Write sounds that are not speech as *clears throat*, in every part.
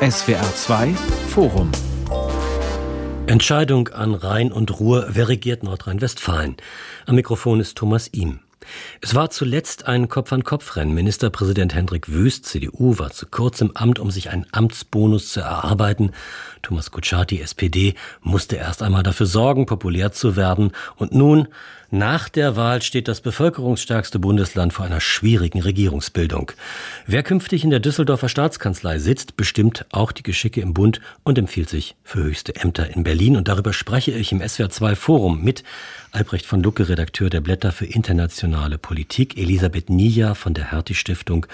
SWR 2 Forum Entscheidung an Rhein und Ruhr, wer regiert Nordrhein-Westfalen? Am Mikrofon ist Thomas Ihm. Es war zuletzt ein Kopf-an-Kopf-Rennen. Ministerpräsident Hendrik Wüst, CDU, war zu kurz im Amt, um sich einen Amtsbonus zu erarbeiten. Thomas Kutschaty, SPD, musste erst einmal dafür sorgen, populär zu werden. Und nun nach der Wahl steht das bevölkerungsstärkste Bundesland vor einer schwierigen Regierungsbildung. Wer künftig in der Düsseldorfer Staatskanzlei sitzt, bestimmt auch die Geschicke im Bund und empfiehlt sich für höchste Ämter in Berlin. Und darüber spreche ich im SWR2 Forum mit Albrecht von Lucke, Redakteur der Blätter für internationale Politik, Elisabeth Nia von der Hertie Stiftung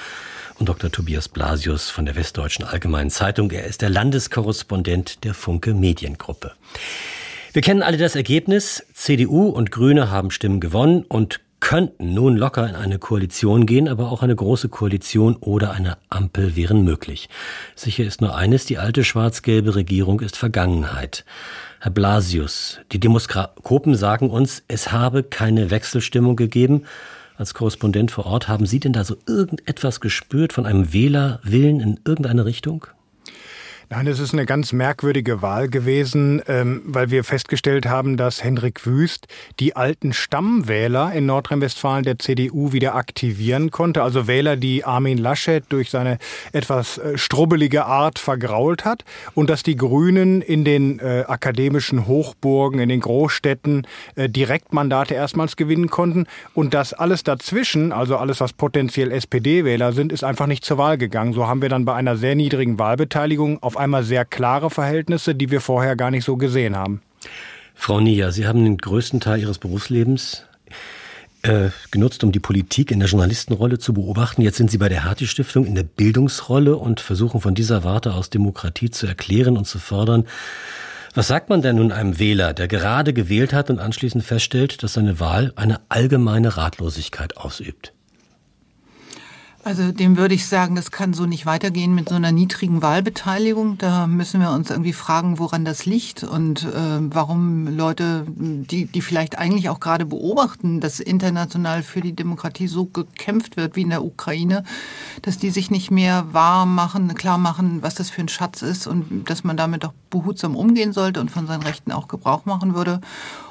und Dr. Tobias Blasius von der Westdeutschen Allgemeinen Zeitung. Er ist der Landeskorrespondent der Funke Mediengruppe. Wir kennen alle das Ergebnis. CDU und Grüne haben Stimmen gewonnen und könnten nun locker in eine Koalition gehen, aber auch eine große Koalition oder eine Ampel wären möglich. Sicher ist nur eines, die alte schwarz-gelbe Regierung ist Vergangenheit. Herr Blasius, die Demoskopen sagen uns, es habe keine Wechselstimmung gegeben. Als Korrespondent vor Ort, haben Sie denn da so irgendetwas gespürt von einem Wählerwillen in irgendeine Richtung? Nein, es ist eine ganz merkwürdige Wahl gewesen, ähm, weil wir festgestellt haben, dass Hendrik Wüst die alten Stammwähler in Nordrhein-Westfalen der CDU wieder aktivieren konnte. Also Wähler, die Armin Laschet durch seine etwas äh, strubbelige Art vergrault hat. Und dass die Grünen in den äh, akademischen Hochburgen, in den Großstädten äh, Direktmandate erstmals gewinnen konnten. Und dass alles dazwischen, also alles, was potenziell SPD-Wähler sind, ist einfach nicht zur Wahl gegangen. So haben wir dann bei einer sehr niedrigen Wahlbeteiligung auf auf einmal sehr klare Verhältnisse, die wir vorher gar nicht so gesehen haben. Frau Nia, Sie haben den größten Teil Ihres Berufslebens äh, genutzt, um die Politik in der Journalistenrolle zu beobachten. Jetzt sind Sie bei der Hertie Stiftung in der Bildungsrolle und versuchen von dieser Warte aus Demokratie zu erklären und zu fördern. Was sagt man denn nun einem Wähler, der gerade gewählt hat und anschließend feststellt, dass seine Wahl eine allgemeine Ratlosigkeit ausübt? Also dem würde ich sagen, das kann so nicht weitergehen mit so einer niedrigen Wahlbeteiligung. Da müssen wir uns irgendwie fragen, woran das liegt und äh, warum Leute, die, die vielleicht eigentlich auch gerade beobachten, dass international für die Demokratie so gekämpft wird wie in der Ukraine, dass die sich nicht mehr wahr machen, klar machen, was das für ein Schatz ist und dass man damit doch behutsam umgehen sollte und von seinen Rechten auch Gebrauch machen würde.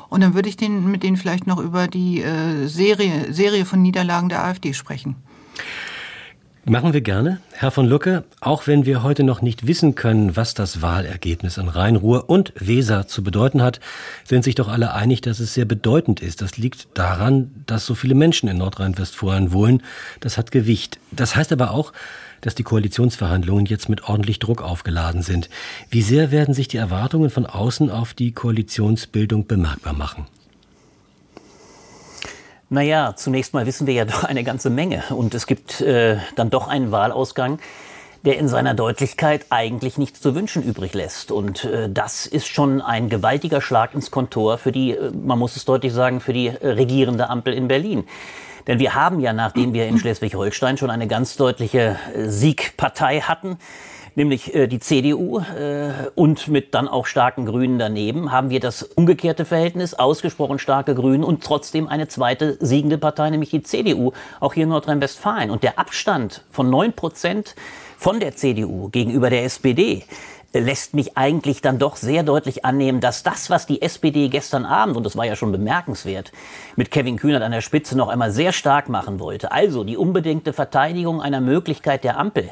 Und dann würde ich den, mit denen vielleicht noch über die äh, Serie, Serie von Niederlagen der AfD sprechen. Machen wir gerne. Herr von Lucke, auch wenn wir heute noch nicht wissen können, was das Wahlergebnis an Rhein-Ruhr und Weser zu bedeuten hat, sind sich doch alle einig, dass es sehr bedeutend ist. Das liegt daran, dass so viele Menschen in Nordrhein-Westfalen wohnen. Das hat Gewicht. Das heißt aber auch, dass die Koalitionsverhandlungen jetzt mit ordentlich Druck aufgeladen sind. Wie sehr werden sich die Erwartungen von außen auf die Koalitionsbildung bemerkbar machen? Naja, zunächst mal wissen wir ja doch eine ganze Menge. Und es gibt äh, dann doch einen Wahlausgang, der in seiner Deutlichkeit eigentlich nichts zu wünschen übrig lässt. Und äh, das ist schon ein gewaltiger Schlag ins Kontor für die, äh, man muss es deutlich sagen, für die äh, regierende Ampel in Berlin. Denn wir haben ja, nachdem wir in *clears throat* Schleswig-Holstein schon eine ganz deutliche äh, Siegpartei hatten, nämlich äh, die CDU äh, und mit dann auch starken Grünen daneben, haben wir das umgekehrte Verhältnis, ausgesprochen starke Grünen und trotzdem eine zweite siegende Partei, nämlich die CDU, auch hier in Nordrhein-Westfalen. Und der Abstand von neun Prozent von der CDU gegenüber der SPD lässt mich eigentlich dann doch sehr deutlich annehmen, dass das, was die SPD gestern Abend, und das war ja schon bemerkenswert, mit Kevin Kühnert an der Spitze noch einmal sehr stark machen wollte, also die unbedingte Verteidigung einer Möglichkeit der Ampel,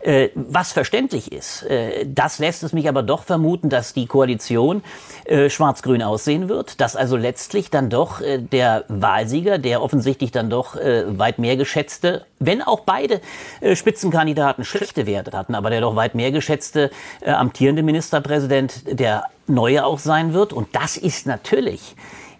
äh, was verständlich ist. Äh, das lässt es mich aber doch vermuten, dass die Koalition äh, schwarz-grün aussehen wird, dass also letztlich dann doch äh, der Wahlsieger, der offensichtlich dann doch äh, weit mehr geschätzte, wenn auch beide äh, Spitzenkandidaten schlechte Werte hatten, aber der doch weit mehr geschätzte amtierende Ministerpräsident der neue auch sein wird. Und das ist natürlich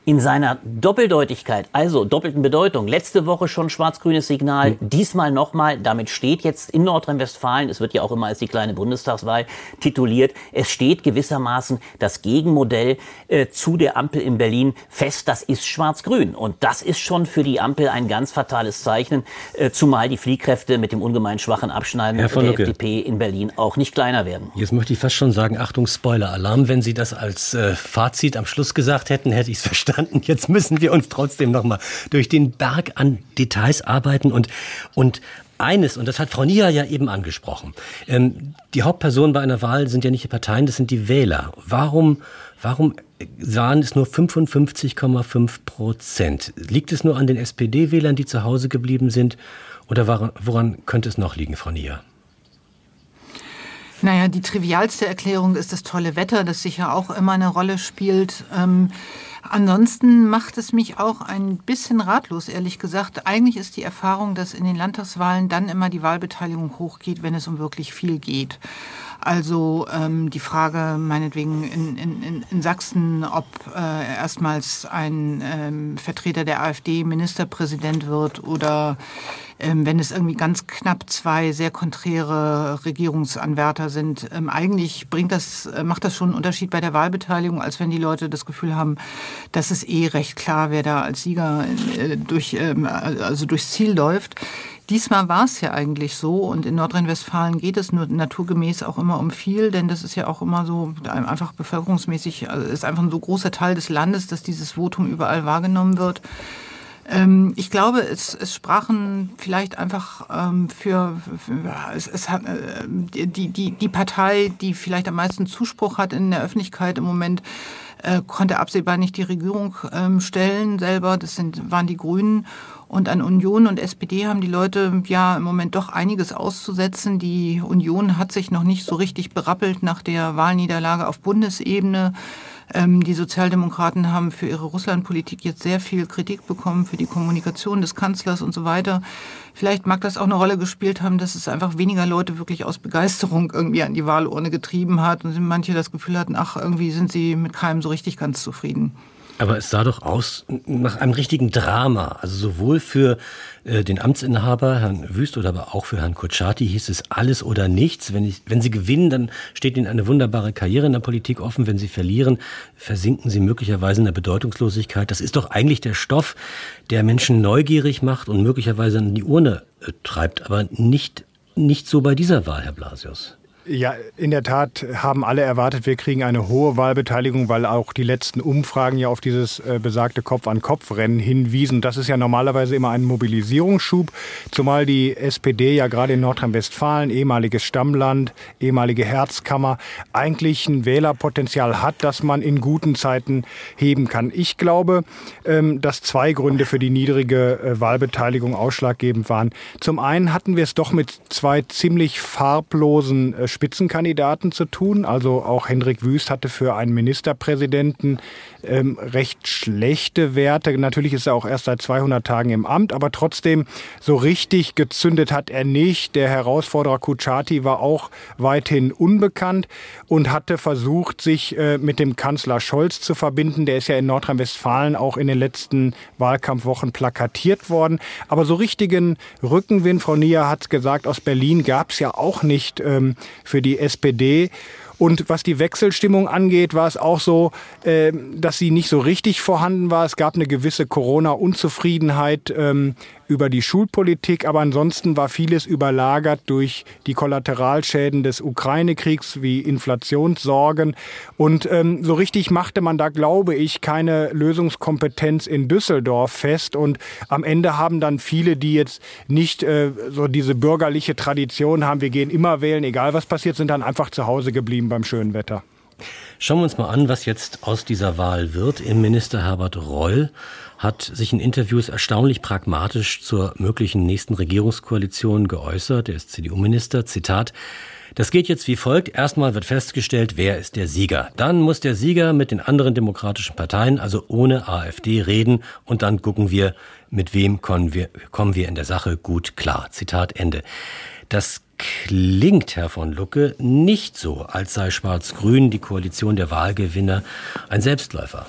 in seiner Doppeldeutigkeit, also doppelten Bedeutung. Letzte Woche schon schwarz-grünes Signal, mhm. diesmal nochmal. Damit steht jetzt in Nordrhein-Westfalen, es wird ja auch immer als die kleine Bundestagswahl tituliert, es steht gewissermaßen das Gegenmodell äh, zu der Ampel in Berlin fest. Das ist schwarz-grün. Und das ist schon für die Ampel ein ganz fatales Zeichen, äh, zumal die Fliehkräfte mit dem ungemein schwachen Abschneiden der. FDP in Berlin auch nicht kleiner werden. Jetzt möchte ich fast schon sagen, Achtung, Spoiler-Alarm. Wenn Sie das als äh, Fazit am Schluss gesagt hätten, hätte ich es verstanden verstanden. Jetzt müssen wir uns trotzdem noch mal durch den Berg an Details arbeiten und, und eines, und das hat Frau Nia ja eben angesprochen, ähm, die Hauptpersonen bei einer Wahl sind ja nicht die Parteien, das sind die Wähler. Warum, warum waren es nur 55,5 Prozent? Liegt es nur an den SPD-Wählern, die zu Hause geblieben sind? Oder woran könnte es noch liegen, Frau Nia? Naja, die trivialste Erklärung ist das tolle Wetter, das sicher auch immer eine Rolle spielt. Ähm, ansonsten macht es mich auch ein bisschen ratlos, ehrlich gesagt. Eigentlich ist die Erfahrung, dass in den Landtagswahlen dann immer die Wahlbeteiligung hochgeht, wenn es um wirklich viel geht. Also ähm, die Frage meinetwegen in, in, in Sachsen, ob äh, erstmals ein ähm, Vertreter der AfD Ministerpräsident wird oder wenn es irgendwie ganz knapp zwei sehr konträre Regierungsanwärter sind. Ähm, eigentlich bringt das, äh, macht das schon einen Unterschied bei der Wahlbeteiligung, als wenn die Leute das Gefühl haben, dass es eh recht klar, wer da als Sieger äh, durch, ähm, also durchs Ziel läuft. Diesmal war es ja eigentlich so und in Nordrhein-Westfalen geht es nur naturgemäß auch immer um viel, denn das ist ja auch immer so einfach bevölkerungsmäßig, also ist einfach ein so großer Teil des Landes, dass dieses Votum überall wahrgenommen wird. Ähm, ich glaube, es, es sprachen vielleicht einfach ähm, für, für es, es hat, äh, die, die, die Partei, die vielleicht am meisten Zuspruch hat in der Öffentlichkeit im Moment, äh, konnte absehbar nicht die Regierung ähm, stellen selber. Das sind, waren die Grünen. Und an Union und SPD haben die Leute ja im Moment doch einiges auszusetzen. Die Union hat sich noch nicht so richtig berappelt nach der Wahlniederlage auf Bundesebene. Ähm, die Sozialdemokraten haben für ihre Russlandpolitik jetzt sehr viel Kritik bekommen, für die Kommunikation des Kanzlers und so weiter. Vielleicht mag das auch eine Rolle gespielt haben, dass es einfach weniger Leute wirklich aus Begeisterung irgendwie an die Wahlurne getrieben hat und manche das Gefühl hatten, ach, irgendwie sind sie mit keinem so richtig ganz zufrieden. Aber es sah doch aus nach einem richtigen Drama. Also sowohl für äh, den Amtsinhaber, Herrn Wüst, oder aber auch für Herrn Kutschaty hieß es alles oder nichts. Wenn, ich, wenn Sie gewinnen, dann steht Ihnen eine wunderbare Karriere in der Politik offen. Wenn Sie verlieren, versinken Sie möglicherweise in der Bedeutungslosigkeit. Das ist doch eigentlich der Stoff, der Menschen neugierig macht und möglicherweise an die Urne äh, treibt. Aber nicht, nicht so bei dieser Wahl, Herr Blasius. Ja, in der Tat haben alle erwartet, wir kriegen eine hohe Wahlbeteiligung, weil auch die letzten Umfragen ja auf dieses äh, besagte Kopf-an-Kopf-Rennen hinwiesen. Das ist ja normalerweise immer ein Mobilisierungsschub, zumal die SPD ja gerade in Nordrhein-Westfalen, ehemaliges Stammland, ehemalige Herzkammer, eigentlich ein Wählerpotenzial hat, das man in guten Zeiten heben kann. Ich glaube, ähm, dass zwei Gründe für die niedrige äh, Wahlbeteiligung ausschlaggebend waren. Zum einen hatten wir es doch mit zwei ziemlich farblosen äh, Spitzenkandidaten zu tun. Also auch Hendrik Wüst hatte für einen Ministerpräsidenten ähm, recht schlechte Werte. Natürlich ist er auch erst seit 200 Tagen im Amt, aber trotzdem so richtig gezündet hat er nicht. Der Herausforderer Kuchati war auch weithin unbekannt und hatte versucht, sich äh, mit dem Kanzler Scholz zu verbinden. Der ist ja in Nordrhein-Westfalen auch in den letzten Wahlkampfwochen plakatiert worden. Aber so richtigen Rückenwind, Frau Nia hat gesagt, aus Berlin gab es ja auch nicht ähm, für die SPD. Und was die Wechselstimmung angeht, war es auch so, äh, dass sie nicht so richtig vorhanden war. Es gab eine gewisse Corona-Unzufriedenheit ähm, über die Schulpolitik, aber ansonsten war vieles überlagert durch die Kollateralschäden des Ukraine-Kriegs wie Inflationssorgen. Und ähm, so richtig machte man da, glaube ich, keine Lösungskompetenz in Düsseldorf fest. Und am Ende haben dann viele, die jetzt nicht äh, so diese bürgerliche Tradition haben, wir gehen immer wählen, egal was passiert, sind dann einfach zu Hause geblieben beim schönen Wetter. Schauen wir uns mal an, was jetzt aus dieser Wahl wird. Innenminister Herbert Reul hat sich in Interviews erstaunlich pragmatisch zur möglichen nächsten Regierungskoalition geäußert. Er ist CDU-Minister. Zitat. Das geht jetzt wie folgt. Erstmal wird festgestellt, wer ist der Sieger. Dann muss der Sieger mit den anderen demokratischen Parteien, also ohne AfD, reden und dann gucken wir, mit wem kommen wir, kommen wir in der Sache gut klar. Zitat Ende. Das klingt, Herr von Lucke, nicht so, als sei Schwarz-Grün, die Koalition der Wahlgewinner, ein Selbstläufer.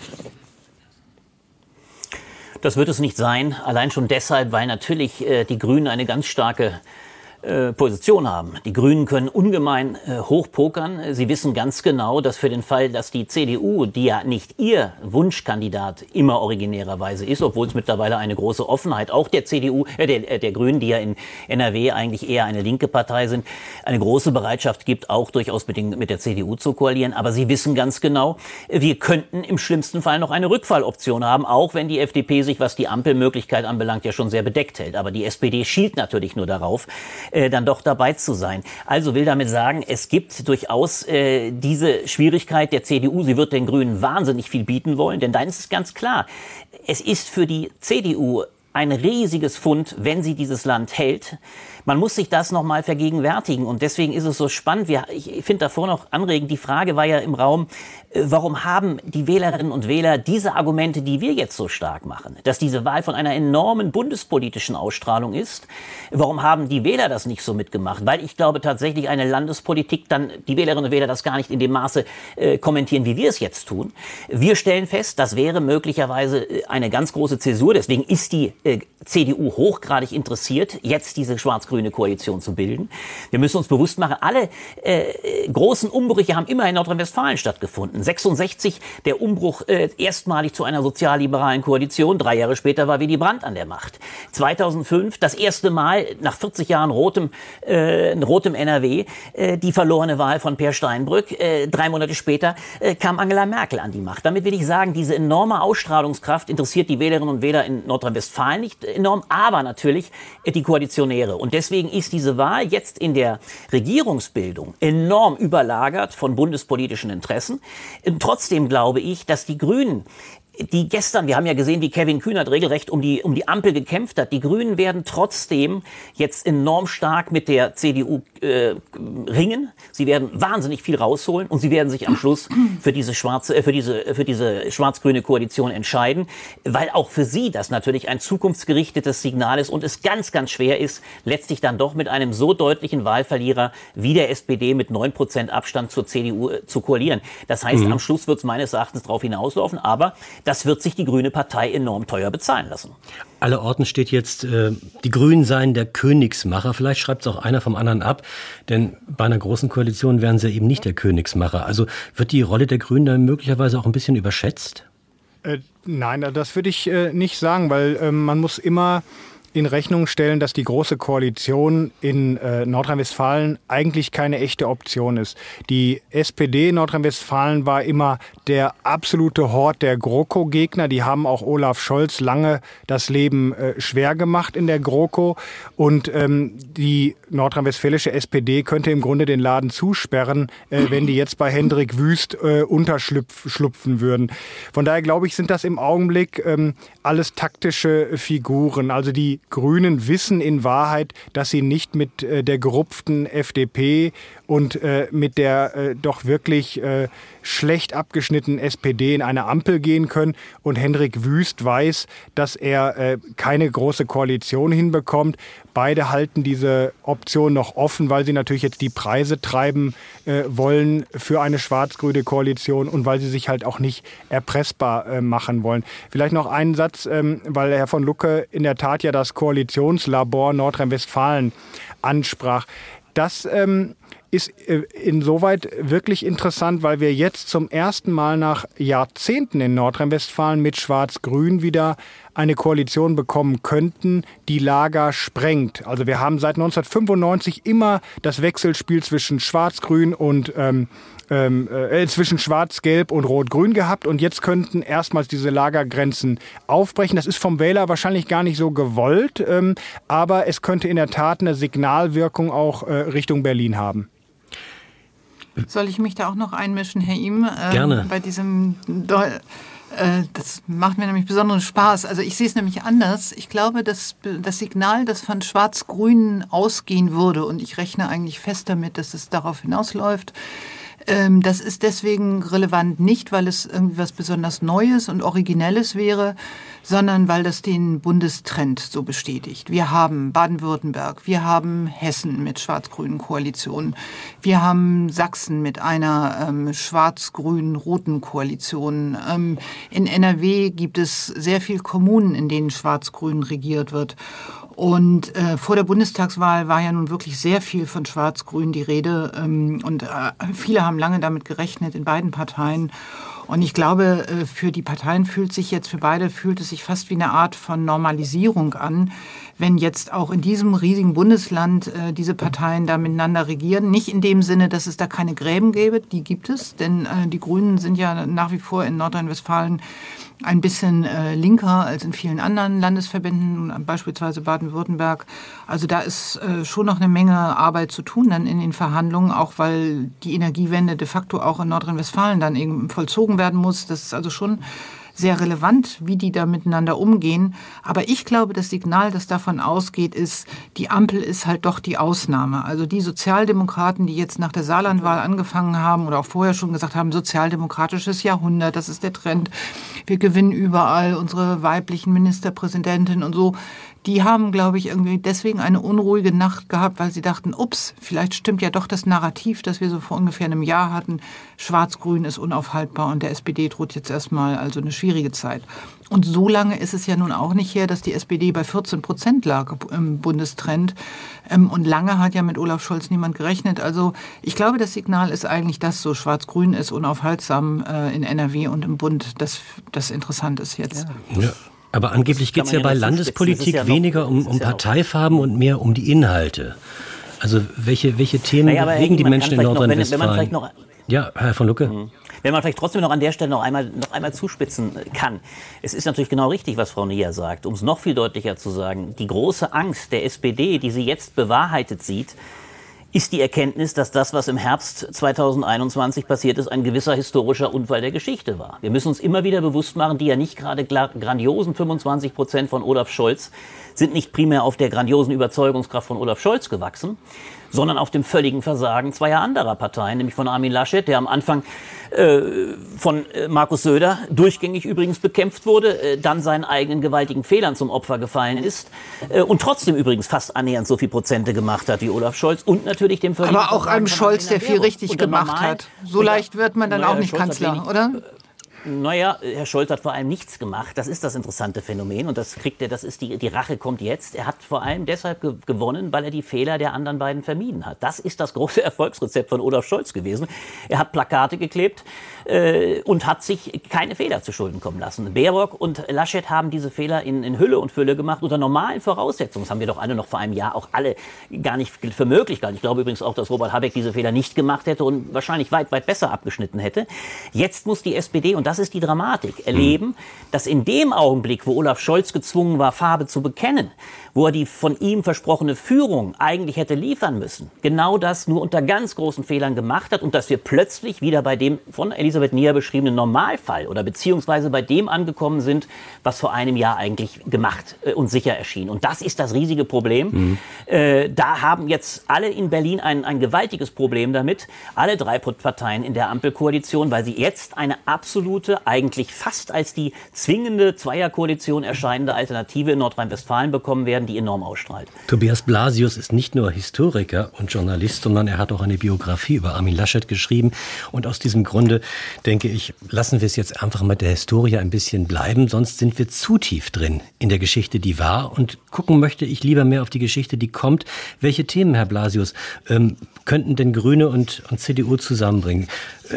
Das wird es nicht sein, allein schon deshalb, weil natürlich äh, die Grünen eine ganz starke Position haben. Die Grünen können ungemein äh, hochpokern. Sie wissen ganz genau, dass für den Fall, dass die CDU, die ja nicht ihr Wunschkandidat immer originärerweise ist, obwohl es mittlerweile eine große Offenheit auch der CDU, äh, der, äh, der Grünen, die ja in NRW eigentlich eher eine linke Partei sind, eine große Bereitschaft gibt, auch durchaus mit, den, mit der CDU zu koalieren. Aber sie wissen ganz genau, wir könnten im schlimmsten Fall noch eine Rückfalloption haben, auch wenn die FDP sich, was die Ampelmöglichkeit anbelangt, ja schon sehr bedeckt hält. Aber die SPD schielt natürlich nur darauf, äh, dann doch dabei zu sein. Also will damit sagen, es gibt durchaus äh, diese Schwierigkeit der CDU. Sie wird den Grünen wahnsinnig viel bieten wollen, denn dann ist es ganz klar, es ist für die CDU ein riesiges Fund, wenn sie dieses Land hält. Man muss sich das nochmal vergegenwärtigen. Und deswegen ist es so spannend. Wir, ich finde davor noch anregend, die Frage war ja im Raum, äh, warum haben die Wählerinnen und Wähler diese Argumente, die wir jetzt so stark machen, dass diese Wahl von einer enormen bundespolitischen Ausstrahlung ist? Warum haben die Wähler das nicht so mitgemacht? Weil ich glaube tatsächlich eine Landespolitik dann die Wählerinnen und Wähler das gar nicht in dem Maße äh, kommentieren, wie wir es jetzt tun. Wir stellen fest, das wäre möglicherweise äh, eine ganz große Zäsur. Deswegen ist die äh, CDU hochgradig interessiert, jetzt diese schwarz-grüne Koalition zu bilden. Wir müssen uns bewusst machen, alle äh, großen Umbrüche haben immer in Nordrhein-Westfalen stattgefunden. 1966 der Umbruch äh, erstmalig zu einer sozialliberalen Koalition. Drei Jahre später war Willy Brandt an der Macht. 2005 das erste Mal nach 40 Jahren rotem, äh, rotem NRW äh, die verlorene Wahl von Per Steinbrück. Äh, drei Monate später äh, kam Angela Merkel an die Macht. Damit will ich sagen, diese enorme Ausstrahlungskraft interessiert die Wählerinnen und Wähler in Nordrhein-Westfalen nicht enorm, aber natürlich äh, die Koalitionäre. Und deswegen ist diese Wahl jetzt in der Regierungsbildung enorm überlagert von bundespolitischen Interessen. Trotzdem glaube ich, dass die Grünen die gestern, wir haben ja gesehen, wie Kevin Kühnert regelrecht um die, um die Ampel gekämpft hat. Die Grünen werden trotzdem jetzt enorm stark mit der CDU äh, ringen. Sie werden wahnsinnig viel rausholen und sie werden sich am Schluss für diese schwarze, äh, für diese, für diese schwarz-grüne Koalition entscheiden, weil auch für sie das natürlich ein zukunftsgerichtetes Signal ist und es ganz, ganz schwer ist, letztlich dann doch mit einem so deutlichen Wahlverlierer wie der SPD mit neun Prozent Abstand zur CDU äh, zu koalieren. Das heißt, mhm. am Schluss wird es meines Erachtens darauf hinauslaufen, aber das wird sich die Grüne Partei enorm teuer bezahlen lassen. Alle Orten steht jetzt, äh, die Grünen seien der Königsmacher. Vielleicht schreibt es auch einer vom anderen ab, denn bei einer großen Koalition wären sie eben nicht der Königsmacher. Also wird die Rolle der Grünen dann möglicherweise auch ein bisschen überschätzt? Äh, nein, das würde ich äh, nicht sagen, weil äh, man muss immer in Rechnung stellen, dass die Große Koalition in äh, Nordrhein-Westfalen eigentlich keine echte Option ist. Die SPD in Nordrhein-Westfalen war immer der absolute Hort der GroKo-Gegner. Die haben auch Olaf Scholz lange das Leben äh, schwer gemacht in der GroKo. Und ähm, die nordrhein-westfälische SPD könnte im Grunde den Laden zusperren, äh, wenn die jetzt bei Hendrik Wüst äh, unterschlupfen würden. Von daher glaube ich, sind das im Augenblick ähm, alles taktische Figuren. Also die Grünen wissen in Wahrheit, dass sie nicht mit äh, der gerupften FDP und äh, mit der äh, doch wirklich äh, schlecht abgeschnittenen SPD in eine Ampel gehen können. Und Hendrik Wüst weiß, dass er äh, keine große Koalition hinbekommt. Beide halten diese Option noch offen, weil sie natürlich jetzt die Preise treiben äh, wollen für eine schwarz-grüne Koalition und weil sie sich halt auch nicht erpressbar äh, machen wollen. Vielleicht noch einen Satz, ähm, weil Herr von Lucke in der Tat ja das Koalitionslabor Nordrhein-Westfalen ansprach. Das ähm, ist äh, insoweit wirklich interessant, weil wir jetzt zum ersten Mal nach Jahrzehnten in Nordrhein-Westfalen mit Schwarz-Grün wieder eine Koalition bekommen könnten, die Lager sprengt. Also wir haben seit 1995 immer das Wechselspiel zwischen Schwarz-Grün und ähm, ähm, äh, zwischen Schwarz-Gelb und Rot-Grün gehabt und jetzt könnten erstmals diese Lagergrenzen aufbrechen. Das ist vom Wähler wahrscheinlich gar nicht so gewollt, ähm, aber es könnte in der Tat eine Signalwirkung auch äh, Richtung Berlin haben. Soll ich mich da auch noch einmischen, Herr Ihm? Ähm, Gerne. Bei diesem äh, das macht mir nämlich besonderen Spaß. Also ich sehe es nämlich anders. Ich glaube, dass das Signal, das von Schwarz-Grün ausgehen würde, und ich rechne eigentlich fest damit, dass es darauf hinausläuft, ähm, das ist deswegen relevant nicht, weil es irgendwie was besonders Neues und Originelles wäre, sondern weil das den Bundestrend so bestätigt. Wir haben Baden-Württemberg, wir haben Hessen mit schwarz-grünen Koalitionen, wir haben Sachsen mit einer ähm, schwarz-grün-roten Koalition. Ähm, in NRW gibt es sehr viele Kommunen, in denen schwarz-grün regiert wird. Und äh, vor der Bundestagswahl war ja nun wirklich sehr viel von Schwarz-Grün die Rede. Ähm, und äh, viele haben lange damit gerechnet in beiden Parteien. Und ich glaube, äh, für die Parteien fühlt sich jetzt, für beide fühlt es sich fast wie eine Art von Normalisierung an, wenn jetzt auch in diesem riesigen Bundesland äh, diese Parteien da miteinander regieren. Nicht in dem Sinne, dass es da keine Gräben gäbe, die gibt es, denn äh, die Grünen sind ja nach wie vor in Nordrhein-Westfalen ein bisschen äh, linker als in vielen anderen Landesverbänden, beispielsweise Baden-Württemberg. Also da ist äh, schon noch eine Menge Arbeit zu tun dann in den Verhandlungen, auch weil die Energiewende de facto auch in Nordrhein-Westfalen dann eben vollzogen werden muss. Das ist also schon sehr relevant, wie die da miteinander umgehen. Aber ich glaube, das Signal, das davon ausgeht, ist, die Ampel ist halt doch die Ausnahme. Also die Sozialdemokraten, die jetzt nach der Saarlandwahl angefangen haben oder auch vorher schon gesagt haben, sozialdemokratisches Jahrhundert, das ist der Trend. Wir gewinnen überall unsere weiblichen Ministerpräsidentinnen und so die haben, glaube ich, irgendwie deswegen eine unruhige Nacht gehabt, weil sie dachten, ups, vielleicht stimmt ja doch das Narrativ, das wir so vor ungefähr einem Jahr hatten. Schwarz-Grün ist unaufhaltbar und der SPD droht jetzt erstmal also eine schwierige Zeit. Und so lange ist es ja nun auch nicht her, dass die SPD bei 14 Prozent lag im Bundestrend. Ähm, und lange hat ja mit Olaf Scholz niemand gerechnet. Also ich glaube, das Signal ist eigentlich, dass so Schwarz-Grün ist unaufhaltsam äh, in NRW und im Bund, dass das interessant ist jetzt. Ja. Aber angeblich geht es ja bei Landespolitik ja weniger um, um Parteifarben und mehr um die Inhalte. Also welche, welche Themen naja, bewegen die Menschen in Nordrhein-Westfalen? Ja, Herr von Lucke. Mhm. Wenn man vielleicht trotzdem noch an der Stelle noch einmal, noch einmal zuspitzen kann. Es ist natürlich genau richtig, was Frau Nia sagt. Um es noch viel deutlicher zu sagen, die große Angst der SPD, die sie jetzt bewahrheitet sieht, ist die Erkenntnis, dass das, was im Herbst 2021 passiert ist, ein gewisser historischer Unfall der Geschichte war. Wir müssen uns immer wieder bewusst machen, die ja nicht gerade grandiosen 25 Prozent von Olaf Scholz sind nicht primär auf der grandiosen Überzeugungskraft von Olaf Scholz gewachsen, sondern auf dem völligen Versagen zweier anderer Parteien, nämlich von Armin Laschet, der am Anfang äh, von äh, Markus Söder durchgängig übrigens bekämpft wurde, äh, dann seinen eigenen gewaltigen Fehlern zum Opfer gefallen ist äh, und trotzdem übrigens fast annähernd so viel Prozente gemacht hat wie Olaf Scholz und natürlich dem völligen Aber auch einem Scholz, der viel richtig gemacht hat. So leicht wird man dann auch nicht Kanzler, oder? Naja, Herr Scholz hat vor allem nichts gemacht. Das ist das interessante Phänomen und das kriegt er, das ist die, die Rache kommt jetzt. Er hat vor allem deshalb ge gewonnen, weil er die Fehler der anderen beiden vermieden hat. Das ist das große *laughs* Erfolgsrezept von Olaf Scholz gewesen. Er hat Plakate geklebt äh, und hat sich keine Fehler zu Schulden kommen lassen. Baerbock und Laschet haben diese Fehler in, in Hülle und Fülle gemacht unter normalen Voraussetzungen. Das haben wir doch alle noch vor einem Jahr auch alle gar nicht für möglich gehalten. Ich glaube übrigens auch, dass Robert Habeck diese Fehler nicht gemacht hätte und wahrscheinlich weit, weit besser abgeschnitten hätte. Jetzt muss die SPD und das ist die Dramatik, erleben, dass in dem Augenblick, wo Olaf Scholz gezwungen war, Farbe zu bekennen, wo er die von ihm versprochene Führung eigentlich hätte liefern müssen, genau das nur unter ganz großen Fehlern gemacht hat und dass wir plötzlich wieder bei dem von Elisabeth Nier beschriebenen Normalfall oder beziehungsweise bei dem angekommen sind, was vor einem Jahr eigentlich gemacht äh, und sicher erschien. Und das ist das riesige Problem. Mhm. Äh, da haben jetzt alle in Berlin ein, ein gewaltiges Problem damit, alle drei Parteien in der Ampelkoalition, weil sie jetzt eine absolute, eigentlich fast als die zwingende Zweierkoalition erscheinende Alternative in Nordrhein-Westfalen bekommen werden, die enorm ausstrahlt. Tobias Blasius ist nicht nur Historiker und Journalist, sondern er hat auch eine Biografie über Armin Laschet geschrieben. Und aus diesem Grunde denke ich, lassen wir es jetzt einfach mit der Historie ein bisschen bleiben, sonst sind wir zu tief drin in der Geschichte, die war. Und gucken möchte ich lieber mehr auf die Geschichte, die kommt. Welche Themen, Herr Blasius, ähm, könnten denn Grüne und, und CDU zusammenbringen?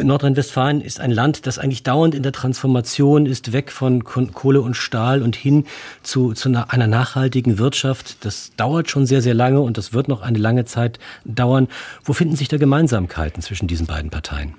Nordrhein-Westfalen ist ein Land, das eigentlich dauernd in der Transformation ist, weg von Kohle und Stahl und hin zu, zu einer nachhaltigen Wirtschaft. Das dauert schon sehr, sehr lange und das wird noch eine lange Zeit dauern. Wo finden sich da Gemeinsamkeiten zwischen diesen beiden Parteien?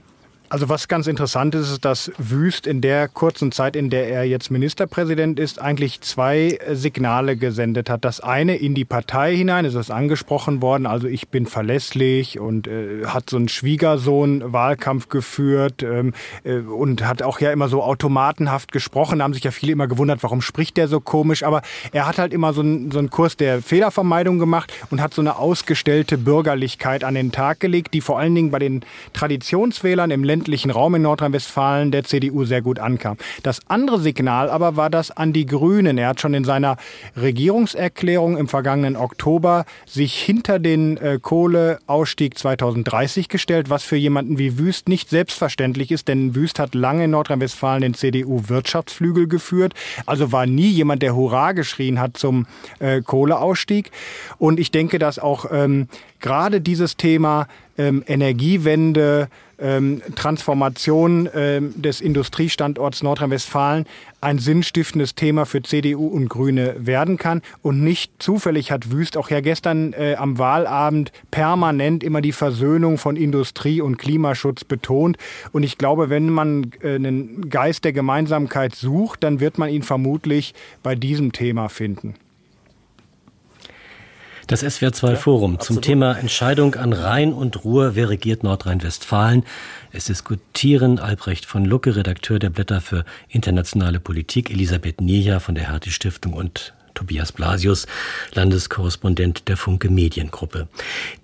Also was ganz interessant ist, ist, dass Wüst in der kurzen Zeit, in der er jetzt Ministerpräsident ist, eigentlich zwei Signale gesendet hat. Das eine in die Partei hinein, ist das angesprochen worden, also ich bin verlässlich und äh, hat so einen Schwiegersohn-Wahlkampf geführt ähm, äh, und hat auch ja immer so automatenhaft gesprochen. Da haben sich ja viele immer gewundert, warum spricht der so komisch. Aber er hat halt immer so einen, so einen Kurs der Fehlervermeidung gemacht und hat so eine ausgestellte Bürgerlichkeit an den Tag gelegt, die vor allen Dingen bei den Traditionswählern im Ländlichen ländlichen Raum in Nordrhein-Westfalen der CDU sehr gut ankam. Das andere Signal aber war das an die Grünen. Er hat schon in seiner Regierungserklärung im vergangenen Oktober sich hinter den äh, Kohleausstieg 2030 gestellt, was für jemanden wie Wüst nicht selbstverständlich ist, denn Wüst hat lange in Nordrhein-Westfalen den CDU-Wirtschaftsflügel geführt, also war nie jemand, der Hurra geschrien hat zum äh, Kohleausstieg. Und ich denke, dass auch ähm, gerade dieses Thema ähm, Energiewende, ähm, Transformation ähm, des Industriestandorts Nordrhein-Westfalen ein sinnstiftendes Thema für CDU und Grüne werden kann. Und nicht zufällig hat Wüst auch ja gestern äh, am Wahlabend permanent immer die Versöhnung von Industrie und Klimaschutz betont. Und ich glaube, wenn man äh, einen Geist der Gemeinsamkeit sucht, dann wird man ihn vermutlich bei diesem Thema finden. Das SWR2 Forum ja, zum Thema Entscheidung an Rhein und Ruhr, wer regiert Nordrhein-Westfalen. Es diskutieren Albrecht von Lucke, Redakteur der Blätter für internationale Politik, Elisabeth Nieja von der Hertie Stiftung und Tobias Blasius, Landeskorrespondent der Funke Mediengruppe.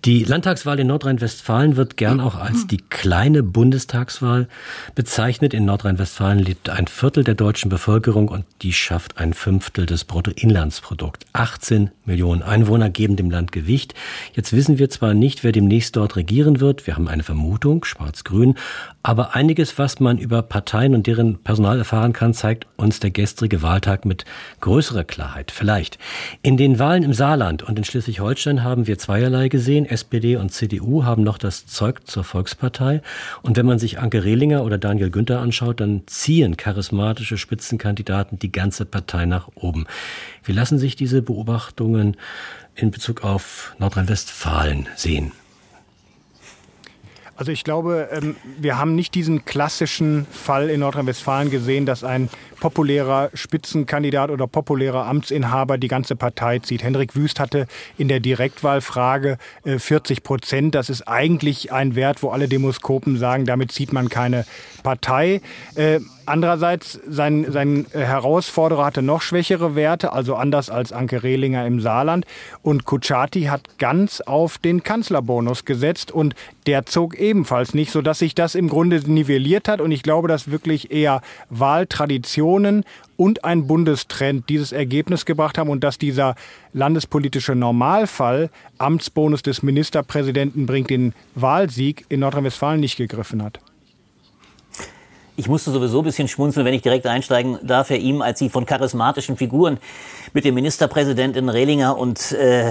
Die Landtagswahl in Nordrhein-Westfalen wird gern auch als die kleine Bundestagswahl bezeichnet. In Nordrhein-Westfalen lebt ein Viertel der deutschen Bevölkerung und die schafft ein Fünftel des Bruttoinlandsprodukts. 18 Millionen Einwohner geben dem Land Gewicht. Jetzt wissen wir zwar nicht, wer demnächst dort regieren wird. Wir haben eine Vermutung, schwarz-grün. Aber einiges, was man über Parteien und deren Personal erfahren kann, zeigt uns der gestrige Wahltag mit größerer Klarheit vielleicht. In den Wahlen im Saarland und in Schleswig-Holstein haben wir zweierlei gesehen. SPD und CDU haben noch das Zeug zur Volkspartei. Und wenn man sich Anke Rehlinger oder Daniel Günther anschaut, dann ziehen charismatische Spitzenkandidaten die ganze Partei nach oben. Wie lassen sich diese Beobachtungen in Bezug auf Nordrhein-Westfalen sehen? Also ich glaube, ähm, wir haben nicht diesen klassischen Fall in Nordrhein-Westfalen gesehen, dass ein populärer Spitzenkandidat oder populärer Amtsinhaber die ganze Partei zieht. Hendrik Wüst hatte in der Direktwahlfrage 40 äh, Prozent. Das ist eigentlich ein Wert, wo alle Demoskopen sagen, damit zieht man keine Partei. Äh, andererseits, sein, sein Herausforderer hatte noch schwächere Werte, also anders als Anke Rehlinger im Saarland. Und Kutschaty hat ganz auf den Kanzlerbonus gesetzt und der zog ebenfalls nicht, sodass sich das im Grunde nivelliert hat. Und ich glaube, dass wirklich eher Wahltraditionen und ein Bundestrend dieses Ergebnis gebracht haben und dass dieser landespolitische Normalfall, Amtsbonus des Ministerpräsidenten bringt den Wahlsieg in Nordrhein-Westfalen nicht gegriffen hat. Ich musste sowieso ein bisschen schmunzeln, wenn ich direkt einsteigen darf, Herr Ihm, als Sie von charismatischen Figuren mit dem Ministerpräsidenten Rehlinger und äh,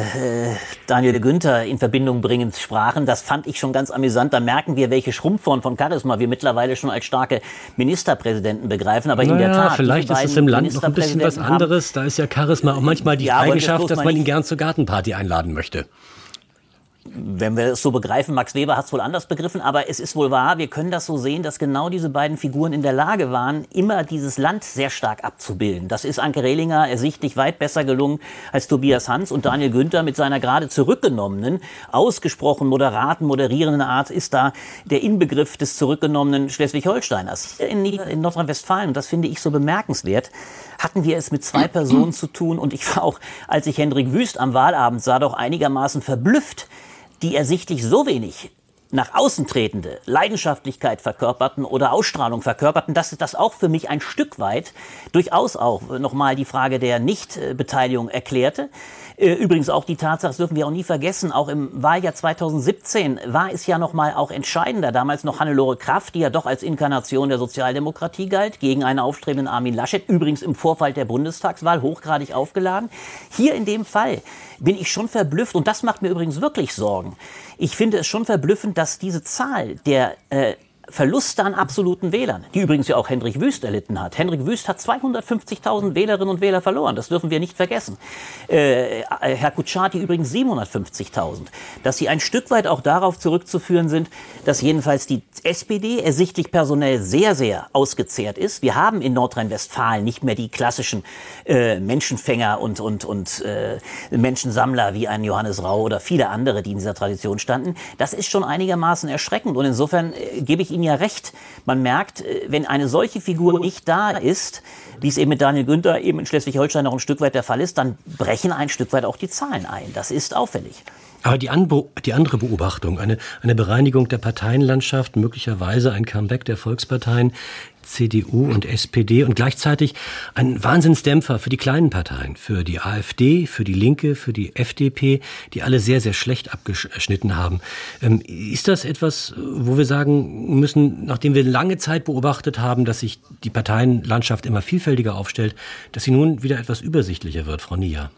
Daniel Günther in Verbindung bringend sprachen. Das fand ich schon ganz amüsant. Da merken wir, welche Schrumpfform von Charisma wir mittlerweile schon als starke Ministerpräsidenten begreifen. Aber naja, in der Tat, vielleicht ist es im Land noch ein bisschen was anderes. Da ist ja Charisma auch manchmal die ja, Eigenschaft, dass man ihn gern zur Gartenparty einladen möchte wenn wir es so begreifen, Max Weber hat es wohl anders begriffen, aber es ist wohl wahr, wir können das so sehen, dass genau diese beiden Figuren in der Lage waren, immer dieses Land sehr stark abzubilden. Das ist Anke Rehlinger ersichtlich weit besser gelungen als Tobias Hans und Daniel Günther mit seiner gerade zurückgenommenen, ausgesprochen moderaten, moderierenden Art ist da der Inbegriff des zurückgenommenen Schleswig-Holsteiners. In, in Nordrhein-Westfalen, und das finde ich so bemerkenswert, hatten wir es mit zwei *clears throat* Personen zu tun und ich war auch, als ich Hendrik Wüst am Wahlabend sah, doch einigermaßen verblüfft, die ersichtlich so wenig nach außen tretende Leidenschaftlichkeit verkörperten oder Ausstrahlung verkörperten, dass das auch für mich ein Stück weit durchaus auch nochmal die Frage der Nichtbeteiligung erklärte. Äh, übrigens auch die Tatsache, das dürfen wir auch nie vergessen, auch im Wahljahr 2017 war es ja nochmal auch entscheidender, damals noch Hannelore Kraft, die ja doch als Inkarnation der Sozialdemokratie galt, gegen einen aufstrebenden Armin Laschet, übrigens im Vorfall der Bundestagswahl hochgradig aufgeladen. Hier in dem Fall bin ich schon verblüfft und das macht mir übrigens wirklich Sorgen. Ich finde es schon verblüffend, dass diese Zahl der äh, Verluste an absoluten Wählern, die übrigens ja auch Hendrik Wüst erlitten hat. Hendrik Wüst hat 250.000 Wählerinnen und Wähler verloren, das dürfen wir nicht vergessen. Äh, Herr Kutschaty übrigens 750.000. Dass sie ein Stück weit auch darauf zurückzuführen sind, dass jedenfalls die SPD ersichtlich personell sehr, sehr ausgezehrt ist. Wir haben in Nordrhein-Westfalen nicht mehr die klassischen äh, Menschenfänger und, und, und äh, Menschensammler wie ein Johannes Rau oder viele andere, die in dieser Tradition standen. Das ist schon einigermaßen erschreckend und insofern äh, gebe ich Ihnen Ihnen ja recht. Man merkt, äh, wenn eine solche Figur nicht da ist, wie es eben mit Daniel Günther eben in Schleswig-Holstein noch ein Stück weit der Fall ist, dann brechen ein Stück weit auch die Zahlen ein. Das ist auffällig. Aber die, Anbo die andere Beobachtung, eine, eine Bereinigung der Parteienlandschaft, möglicherweise ein Comeback der Volksparteien, CDU und SPD und gleichzeitig ein Wahnsinnsdämpfer für die kleinen Parteien, für die AfD, für die Linke, für die FDP, die alle sehr, sehr schlecht abgeschnitten haben. Ähm, ist das etwas, wo wir sagen müssen, nachdem wir lange Zeit beobachtet haben, dass sich die Parteienlandschaft immer vielfältiger aufstellt, dass sie nun wieder etwas übersichtlicher wird, Frau Nia?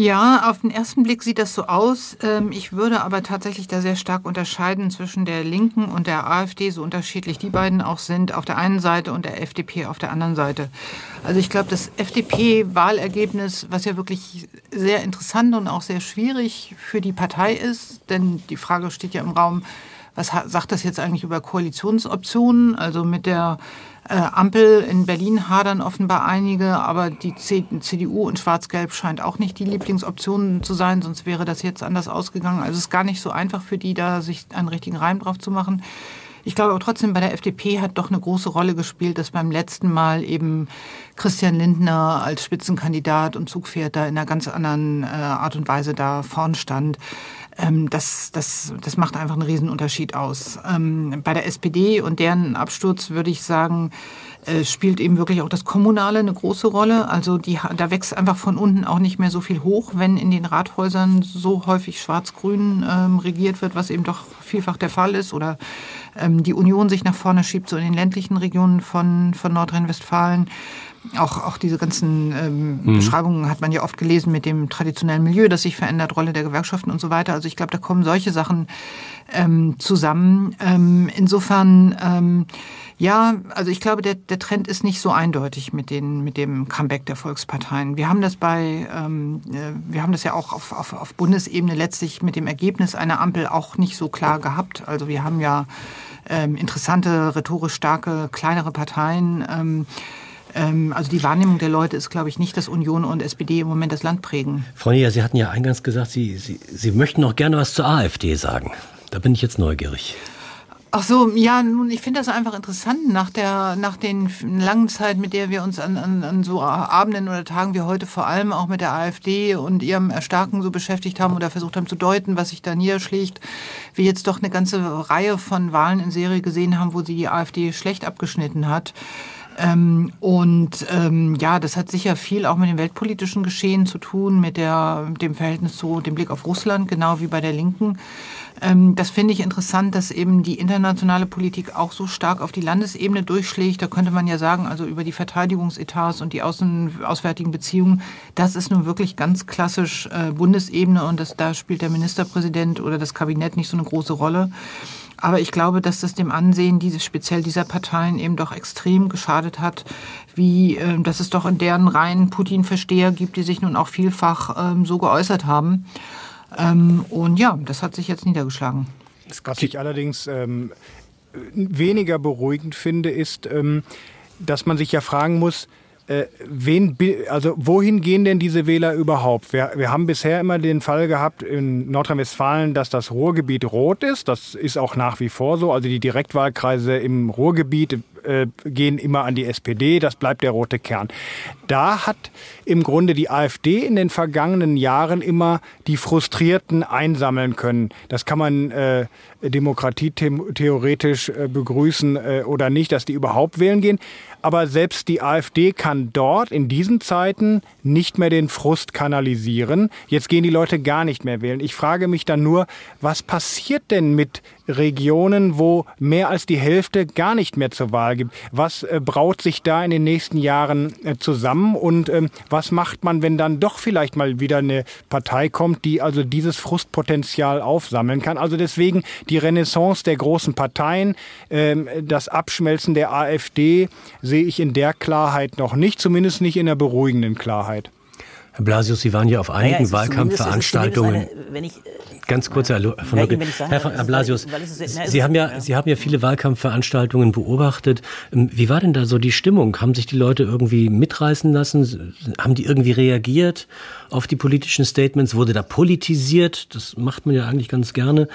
Ja, auf den ersten Blick sieht das so aus. Ähm, ich würde aber tatsächlich da sehr stark unterscheiden zwischen der Linken und der AfD, so unterschiedlich die beiden auch sind, auf der einen Seite und der FDP auf der anderen Seite. Also ich glaube, das FDP-Wahlergebnis, was ja wirklich sehr interessant und auch sehr schwierig für die Partei ist, denn die Frage steht ja im Raum, was sagt das jetzt eigentlich über Koalitionsoptionen? Also mit der äh, Ampel in Berlin hadern offenbar einige, aber die CDU und Schwarz-Gelb scheint auch nicht die Lieblingsoption zu sein, sonst wäre das jetzt anders ausgegangen. Also es ist gar nicht so einfach für die, da sich einen richtigen Reim drauf zu machen. Ich glaube aber trotzdem, bei der FDP hat doch eine große Rolle gespielt, dass beim letzten Mal eben Christian Lindner als Spitzenkandidat und Zugpferd da in einer ganz anderen äh, Art und Weise da vorn stand. Ähm, das, das, das macht einfach einen Riesenunterschied aus. Ähm, bei der SPD und deren Absturz würde ich sagen, äh, spielt eben wirklich auch das Kommunale eine große Rolle. Also die, da wächst einfach von unten auch nicht mehr so viel hoch, wenn in den Rathäusern so häufig schwarz-grün ähm, regiert wird, was eben doch vielfach der Fall ist. Oder die Union sich nach vorne schiebt, so in den ländlichen Regionen von, von Nordrhein-Westfalen. Auch, auch diese ganzen ähm, mhm. Beschreibungen hat man ja oft gelesen mit dem traditionellen Milieu, das sich verändert, Rolle der Gewerkschaften und so weiter. Also ich glaube, da kommen solche Sachen ähm, zusammen. Ähm, insofern, ähm, ja, also ich glaube, der, der Trend ist nicht so eindeutig mit, den, mit dem Comeback der Volksparteien. Wir haben das bei, ähm, äh, wir haben das ja auch auf, auf, auf Bundesebene letztlich mit dem Ergebnis einer Ampel auch nicht so klar gehabt. Also wir haben ja ähm, interessante, rhetorisch starke, kleinere Parteien. Ähm, ähm, also die Wahrnehmung der Leute ist, glaube ich, nicht, dass Union und SPD im Moment das Land prägen. Frau Nier, Sie hatten ja eingangs gesagt, Sie, Sie, Sie möchten auch gerne was zur AfD sagen. Da bin ich jetzt neugierig. Ach so, ja, nun, ich finde das einfach interessant nach der, nach den langen Zeit, mit der wir uns an, an, an so Abenden oder Tagen wie heute vor allem auch mit der AfD und ihrem Erstarken so beschäftigt haben oder versucht haben zu deuten, was sich da niederschlägt, wir jetzt doch eine ganze Reihe von Wahlen in Serie gesehen haben, wo sie die AfD schlecht abgeschnitten hat. Ähm, und ähm, ja, das hat sicher viel auch mit dem weltpolitischen Geschehen zu tun, mit, der, dem Verhältnis zu dem Blick auf Russland, genau wie bei der Linken. Ähm, das finde ich interessant, dass eben die internationale Politik auch so stark auf die Landesebene durchschlägt. Da könnte man ja sagen, also über die Verteidigungsetats und die außen, auswärtigen Beziehungen, das ist nun wirklich ganz klassisch äh, Bundesebene und das, da spielt der Ministerpräsident oder das Kabinett nicht so eine große Rolle. Aber ich glaube, dass das dem Ansehen dieses, speziell dieser Parteien eben doch extrem geschadet hat, wie, äh, dass es doch in deren Reihen Putin-Versteher gibt, die sich nun auch vielfach ähm, so geäußert haben. Ähm, und ja, das hat sich jetzt niedergeschlagen. Was ich allerdings ähm, weniger beruhigend finde, ist, ähm, dass man sich ja fragen muss, äh, wen, also wohin gehen denn diese Wähler überhaupt? Wir, wir haben bisher immer den Fall gehabt in Nordrhein-Westfalen, dass das Ruhrgebiet rot ist. Das ist auch nach wie vor so. Also die Direktwahlkreise im Ruhrgebiet äh, gehen immer an die SPD. Das bleibt der rote Kern. Da hat im Grunde die AfD in den vergangenen Jahren immer die Frustrierten einsammeln können. Das kann man äh, demokratietheoretisch äh, begrüßen äh, oder nicht, dass die überhaupt wählen gehen. Aber selbst die AfD kann dort in diesen Zeiten nicht mehr den Frust kanalisieren. Jetzt gehen die Leute gar nicht mehr wählen. Ich frage mich dann nur, was passiert denn mit Regionen, wo mehr als die Hälfte gar nicht mehr zur Wahl gibt? Was äh, braut sich da in den nächsten Jahren äh, zusammen? Und ähm, was macht man, wenn dann doch vielleicht mal wieder eine Partei kommt, die also dieses Frustpotenzial aufsammeln kann? Also deswegen die Renaissance der großen Parteien, ähm, das Abschmelzen der AfD sehe ich in der Klarheit noch nicht, zumindest nicht in der beruhigenden Klarheit. Herr Blasius, Sie waren ja auf einigen naja, Wahlkampfveranstaltungen. Eine, wenn ich, Ganz kurz, Herr, von ja, Herr, Herr Blasius, Sie haben ja, Sie haben ja viele Wahlkampfveranstaltungen beobachtet. Ähm, wie war denn da so die Stimmung? Haben sich die Leute irgendwie mitreißen lassen? Haben die irgendwie reagiert auf die politischen Statements? Wurde da politisiert? Das macht man ja eigentlich ganz gerne.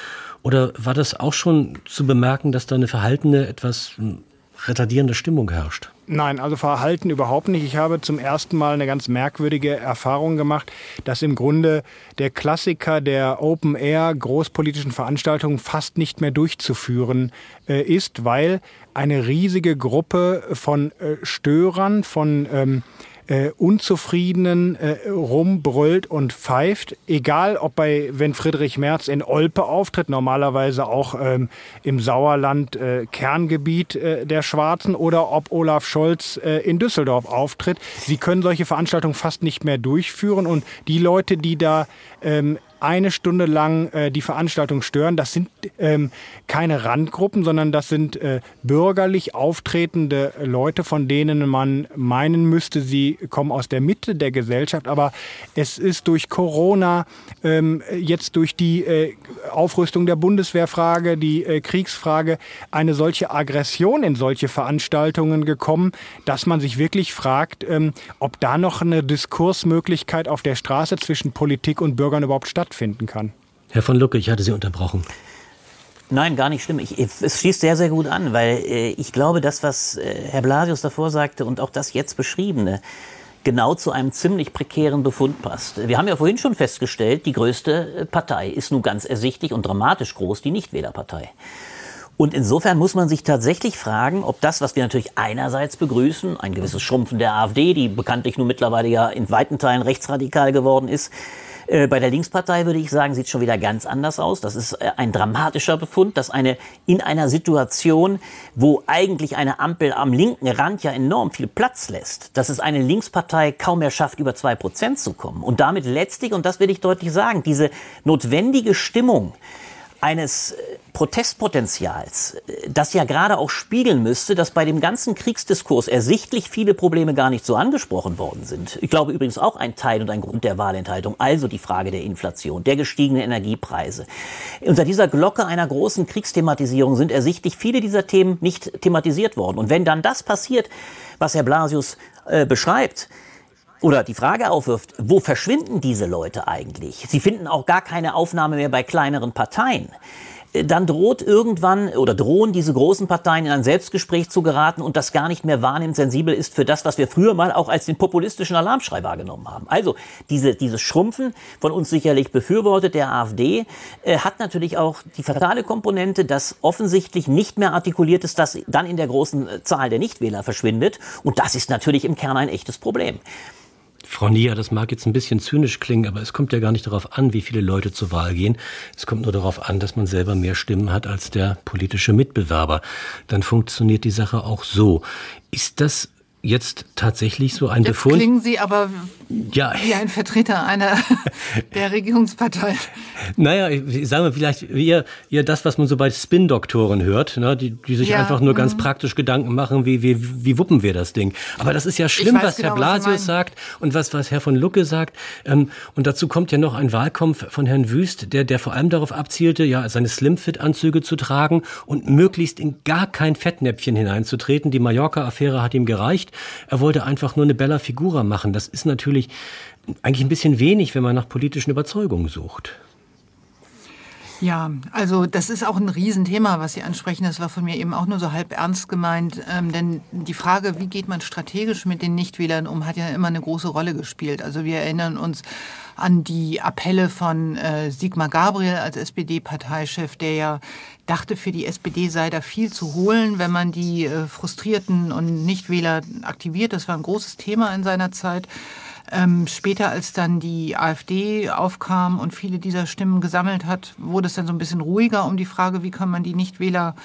Oder war das auch schon zu bemerken, dass da eine verhaltene, etwas retardierende Stimmung herrscht. Nein, also Verhalten überhaupt nicht. Ich habe zum ersten Mal eine ganz merkwürdige Erfahrung gemacht, dass im Grunde der Klassiker der Open-Air großpolitischen Veranstaltungen fast nicht mehr durchzuführen äh, ist, weil eine riesige Gruppe von äh, Störern, von ähm, äh, Unzufriedenen äh, rumbrüllt und pfeift. Egal, ob bei, wenn Friedrich Merz in Olpe auftritt, normalerweise auch ähm, im Sauerland äh, Kerngebiet äh, der Schwarzen, oder ob Olaf Scholz äh, in Düsseldorf auftritt. Sie können solche Veranstaltungen fast nicht mehr durchführen und die Leute, die da ähm, eine Stunde lang äh, die Veranstaltung stören. Das sind ähm, keine Randgruppen, sondern das sind äh, bürgerlich auftretende Leute, von denen man meinen müsste, sie kommen aus der Mitte der Gesellschaft. Aber es ist durch Corona, ähm, jetzt durch die äh, Aufrüstung der Bundeswehrfrage, die äh, Kriegsfrage, eine solche Aggression in solche Veranstaltungen gekommen, dass man sich wirklich fragt, ähm, ob da noch eine Diskursmöglichkeit auf der Straße zwischen Politik und Bürgern überhaupt stattfindet stattfinden kann. Herr von Lucke, ich hatte Sie unterbrochen. Nein, gar nicht schlimm. Ich, es schließt sehr, sehr gut an, weil äh, ich glaube, das, was äh, Herr Blasius davor sagte und auch das jetzt beschriebene, genau zu einem ziemlich prekären Befund passt. Wir haben ja vorhin schon festgestellt, die größte äh, Partei ist nun ganz ersichtlich und dramatisch groß, die Nichtwählerpartei. Und insofern muss man sich tatsächlich fragen, ob das, was wir natürlich einerseits begrüßen, ein gewisses Schrumpfen der AfD, die bekanntlich nun mittlerweile ja in weiten Teilen rechtsradikal geworden ist, äh, bei der Linkspartei würde ich sagen, sieht schon wieder ganz anders aus. Das ist äh, ein dramatischer Befund, dass eine in einer Situation, wo eigentlich eine Ampel am linken Rand ja enorm viel Platz lässt, dass es eine Linkspartei kaum mehr schafft, über zwei Prozent zu kommen. Und damit letztlich, und das will ich deutlich sagen, diese notwendige Stimmung, eines äh, Protestpotenzials, äh, das ja gerade auch spiegeln müsste, dass bei dem ganzen Kriegsdiskurs ersichtlich viele Probleme gar nicht so angesprochen worden sind. Ich glaube übrigens auch ein Teil und ein Grund der Wahlenthaltung, also die Frage der Inflation, der gestiegenen Energiepreise. Unter dieser Glocke einer großen Kriegsthematisierung sind ersichtlich viele dieser Themen nicht thematisiert worden. Und wenn dann das passiert, was Herr Blasius äh, beschreibt, oder die Frage aufwirft, wo verschwinden diese Leute eigentlich? Sie finden auch gar keine Aufnahme mehr bei kleineren Parteien dann droht irgendwann oder drohen diese großen Parteien in ein Selbstgespräch zu geraten und das gar nicht mehr wahrnimmt, sensibel ist für das, was wir früher mal auch als den populistischen Alarmschrei wahrgenommen haben. Also diese, dieses Schrumpfen von uns sicherlich befürwortet der AfD äh, hat natürlich auch die fatale Komponente, dass offensichtlich nicht mehr artikuliert ist, dass dann in der großen Zahl der Nichtwähler verschwindet und das ist natürlich im Kern ein echtes Problem. Frau Nia, das mag jetzt ein bisschen zynisch klingen, aber es kommt ja gar nicht darauf an, wie viele Leute zur Wahl gehen. Es kommt nur darauf an, dass man selber mehr Stimmen hat als der politische Mitbewerber. Dann funktioniert die Sache auch so. Ist das jetzt tatsächlich so ein jetzt Befund? Klingen Sie aber ja. wie ein Vertreter einer *laughs* der Regierungspartei. Naja, ich sage mal vielleicht eher, eher das, was man so bei Spin-Doktoren hört, ne, die, die sich ja. einfach nur ganz mhm. praktisch Gedanken machen, wie, wie, wie wuppen wir das Ding. Aber das ist ja schlimm, was genau, Herr Blasius was sagt und was, was Herr von Lucke sagt. Ähm, und dazu kommt ja noch ein Wahlkampf von Herrn Wüst, der, der vor allem darauf abzielte, ja, seine Slimfit-Anzüge zu tragen und möglichst in gar kein Fettnäpfchen hineinzutreten. Die Mallorca-Affäre hat ihm gereicht. Er wollte einfach nur eine Bella Figura machen. Das ist natürlich eigentlich ein bisschen wenig, wenn man nach politischen Überzeugungen sucht. Ja, also das ist auch ein Riesenthema, was Sie ansprechen. Das war von mir eben auch nur so halb ernst gemeint. Ähm, denn die Frage, wie geht man strategisch mit den Nichtwählern um, hat ja immer eine große Rolle gespielt. Also wir erinnern uns an die Appelle von äh, Sigmar Gabriel als SPD-Parteichef, der ja dachte, für die SPD sei da viel zu holen, wenn man die äh, Frustrierten und Nichtwähler aktiviert. Das war ein großes Thema in seiner Zeit. Ähm, später, als dann die AfD aufkam und viele dieser Stimmen gesammelt hat, wurde es dann so ein bisschen ruhiger um die Frage, wie kann man die Nichtwähler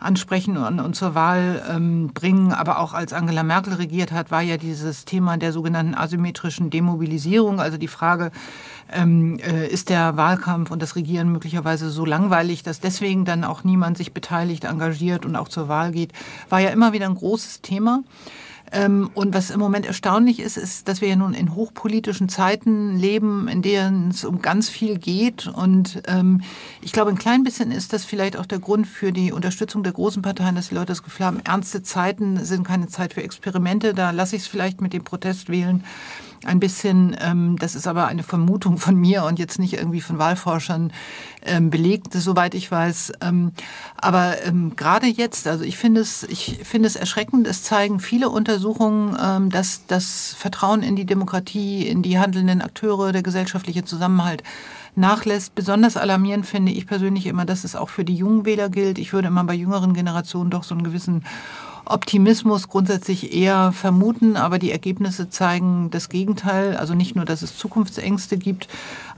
ansprechen und, und zur Wahl ähm, bringen. Aber auch als Angela Merkel regiert hat, war ja dieses Thema der sogenannten asymmetrischen Demobilisierung, also die Frage, ähm, äh, ist der Wahlkampf und das Regieren möglicherweise so langweilig, dass deswegen dann auch niemand sich beteiligt, engagiert und auch zur Wahl geht, war ja immer wieder ein großes Thema. Ähm, und was im Moment erstaunlich ist, ist, dass wir ja nun in hochpolitischen Zeiten leben, in denen es um ganz viel geht. Und ähm, ich glaube, ein klein bisschen ist das vielleicht auch der Grund für die Unterstützung der großen Parteien, dass die Leute das Gefühl haben, ernste Zeiten sind keine Zeit für Experimente. Da lasse ich es vielleicht mit dem Protest wählen ein bisschen, ähm, das ist aber eine Vermutung von mir und jetzt nicht irgendwie von Wahlforschern ähm, belegt, soweit ich weiß. Ähm, aber ähm, gerade jetzt, also ich finde es, ich finde es erschreckend. Es zeigen viele Untersuchungen, ähm, dass das Vertrauen in die Demokratie, in die handelnden Akteure, der gesellschaftliche Zusammenhalt nachlässt. Besonders alarmierend finde ich persönlich immer, dass es auch für die jungen Wähler gilt. Ich würde immer bei jüngeren Generationen doch so einen gewissen Optimismus grundsätzlich eher vermuten, aber die Ergebnisse zeigen das Gegenteil. Also nicht nur, dass es Zukunftsängste gibt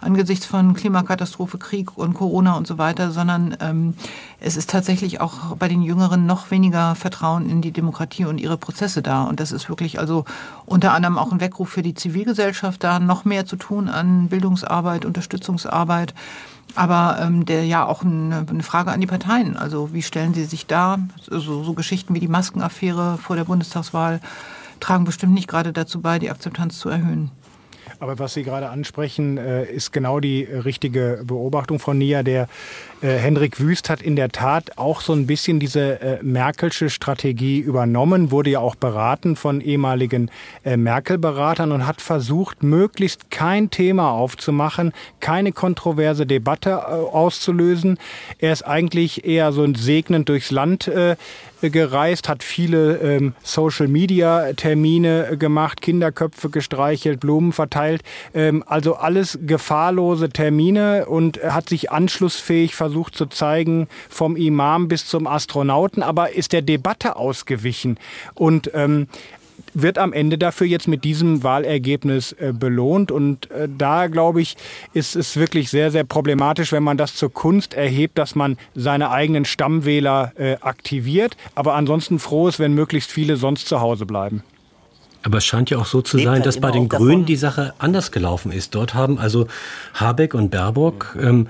angesichts von Klimakatastrophe, Krieg und Corona und so weiter, sondern ähm, es ist tatsächlich auch bei den Jüngeren noch weniger Vertrauen in die Demokratie und ihre Prozesse da. Und das ist wirklich also unter anderem auch ein Weckruf für die Zivilgesellschaft, da noch mehr zu tun an Bildungsarbeit, Unterstützungsarbeit aber ähm, der ja auch eine, eine, Frage an die Parteien. Also wie stellen sie sich da? So, so Geschichten wie die Maskenaffäre vor der Bundestagswahl tragen bestimmt nicht gerade dazu bei, die Akzeptanz zu erhöhen. Aber was Sie gerade ansprechen, äh, ist genau die richtige Beobachtung von Nia. Der äh, Hendrik Wüst hat in der Tat auch so ein bisschen diese äh, Merkelsche Strategie übernommen, wurde ja auch beraten von ehemaligen Merkel-Beratern und hat versucht, möglichst kein Thema aufzumachen, keine kontroverse Debatte auszulösen. Er ist eigentlich eher so ein segnend durchs Land gereist, hat viele ähm, Social-Media-Termine gemacht, Kinderköpfe gestreichelt, Blumen verteilt. Ähm, also alles gefahrlose Termine und hat sich anschlussfähig versucht, zu zeigen, vom Imam bis zum Astronauten, aber ist der Debatte ausgewichen. Und ähm, wird am Ende dafür jetzt mit diesem Wahlergebnis äh, belohnt. Und äh, da, glaube ich, ist es wirklich sehr, sehr problematisch, wenn man das zur Kunst erhebt, dass man seine eigenen Stammwähler äh, aktiviert, aber ansonsten froh ist, wenn möglichst viele sonst zu Hause bleiben. Aber es scheint ja auch so zu Lebt sein, dass bei den Grünen die Sache anders gelaufen ist. Dort haben also Habeck und Baerbock ähm,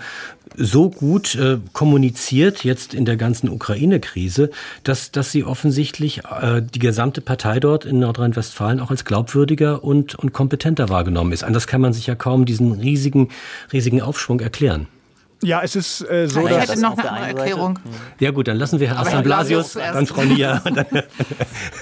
so gut äh, kommuniziert jetzt in der ganzen Ukraine-Krise, dass, dass sie offensichtlich äh, die gesamte Partei dort in Nordrhein-Westfalen auch als glaubwürdiger und, und kompetenter wahrgenommen ist. Anders kann man sich ja kaum diesen riesigen, riesigen Aufschwung erklären. Ja, es ist äh, so, ich dass... hätte noch eine andere Erklärung. Ja gut, dann lassen wir Herr Blasius, *laughs* dann Frau Nia.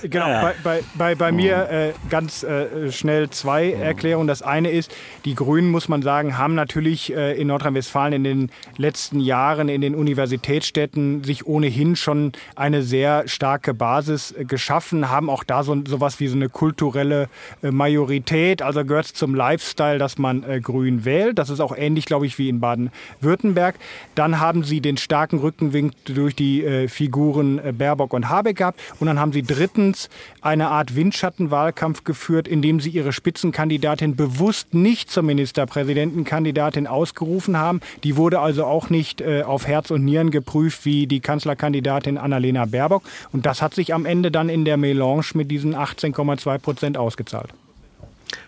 genau, bei, bei, bei, bei mir äh, ganz äh, schnell zwei Erklärungen. Das eine ist, die Grünen, muss man sagen, haben natürlich äh, in Nordrhein-Westfalen in den letzten Jahren in den Universitätsstädten sich ohnehin schon eine sehr starke Basis äh, geschaffen, haben auch da so sowas wie so eine kulturelle äh, Majorität. Also gehört es zum Lifestyle, dass man äh, grün wählt. Das ist auch ähnlich, glaube ich, wie in Baden-Württemberg. Baden-Württemberg. Dann haben sie den starken Rückenwind durch die äh, Figuren äh, Baerbock und Habeck gehabt. Und dann haben sie drittens eine Art Windschattenwahlkampf geführt, indem sie ihre Spitzenkandidatin bewusst nicht zur Ministerpräsidentenkandidatin ausgerufen haben. Die wurde also auch nicht äh, auf Herz und Nieren geprüft wie die Kanzlerkandidatin Annalena Baerbock. Und das hat sich am Ende dann in der Melange mit diesen 18,2 Prozent ausgezahlt.